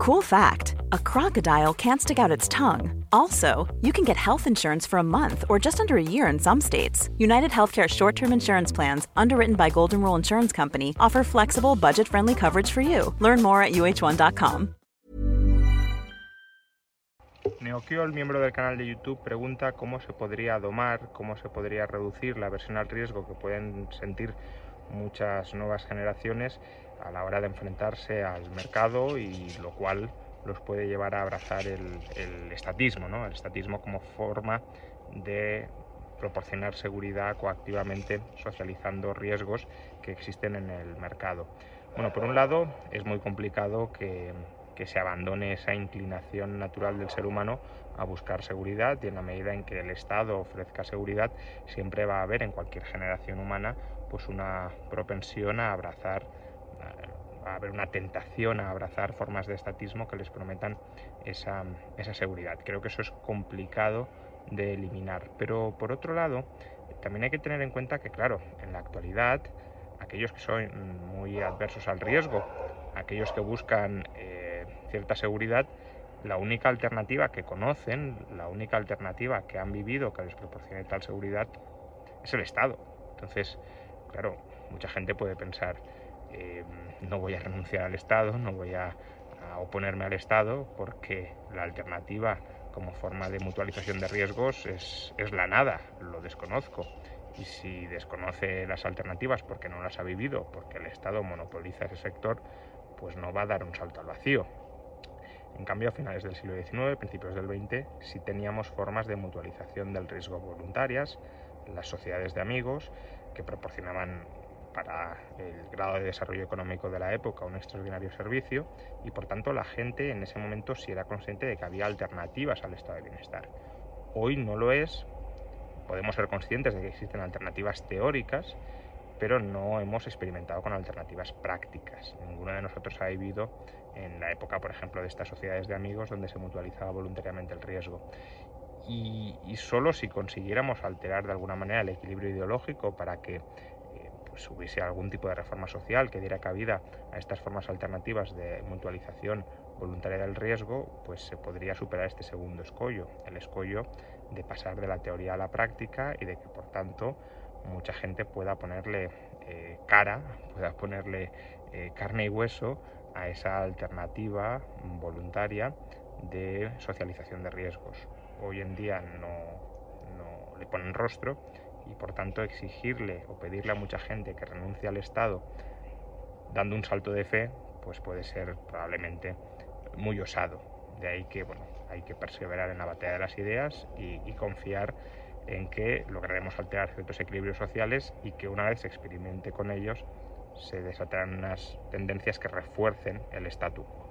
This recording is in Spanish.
Cool fact a crocodile can't stick out its tongue. Also, you can get health insurance for a month or just under a year in some states. United Healthcare short term insurance plans, underwritten by Golden Rule Insurance Company, offer flexible, budget friendly coverage for you. Learn more at uh1.com. Neokio, el miembro del canal de YouTube, pregunta cómo se podría domar, cómo se podría reducir la versión al riesgo que pueden sentir muchas nuevas generaciones a la hora de enfrentarse al mercado y lo cual los puede llevar a abrazar el, estatismo, ¿no? el estatismo como forma de proporcionar seguridad coactivamente socializando riesgos que existen en el mercado. Bueno, por un lado es muy complicado que, que se abandone esa inclinación natural del ser humano a buscar seguridad y en la medida en que el Estado ofrezca seguridad siempre va a haber en cualquier generación humana pues una propensión a abrazar a haber una tentación a abrazar formas de estatismo que les prometan esa, esa, seguridad. Creo que eso es complicado de eliminar. Pero por otro lado, también hay que tener en cuenta que, claro, en la actualidad, aquellos que son muy adversos al riesgo, aquellos que buscan eh, cierta seguridad, la única alternativa que conocen, la única alternativa que han vivido que les proporcione tal seguridad es el Estado. Entonces, claro, mucha gente puede pensar, eh, no voy a renunciar al Estado, no voy a, oponerme al Estado, porque la alternativa como forma de mutualización de riesgos es, es, la nada, lo desconozco. Y si desconoce las alternativas porque no las ha vivido, porque el Estado monopoliza ese sector, pues no va a dar un salto al vacío. En cambio, a finales del siglo XIX, principios del XX, sí teníamos formas de mutualización del riesgo voluntarias, las sociedades de amigos, que proporcionaban para el grado de desarrollo económico de la época un extraordinario servicio y por tanto la gente en ese momento sí era consciente de que había alternativas al estado de bienestar. Hoy no lo es, podemos ser conscientes de que existen alternativas teóricas, pero no hemos experimentado con alternativas prácticas. Ninguno de nosotros ha vivido en la época, por ejemplo, de estas sociedades de amigos donde se mutualizaba voluntariamente el riesgo. Y, solo si consiguiéramos alterar de alguna manera el equilibrio ideológico para que pues, hubiese algún tipo de reforma social que diera cabida a estas formas alternativas de mutualización voluntaria del riesgo, pues se podría superar este segundo escollo, el escollo de pasar de la teoría a la práctica y de que por tanto mucha gente pueda ponerle eh, cara, pueda ponerle eh, carne y hueso a esa alternativa voluntaria de socialización de riesgos. Hoy en día no, no le ponen rostro y por tanto exigirle o pedirle a mucha gente que renuncie al Estado dando un salto de fe, pues puede ser probablemente muy osado. De ahí que bueno, hay que perseverar en la batalla de las ideas y, confiar en que lograremos alterar ciertos equilibrios sociales y que una vez se experimente con ellos se desatarán unas tendencias que refuercen el statu quo.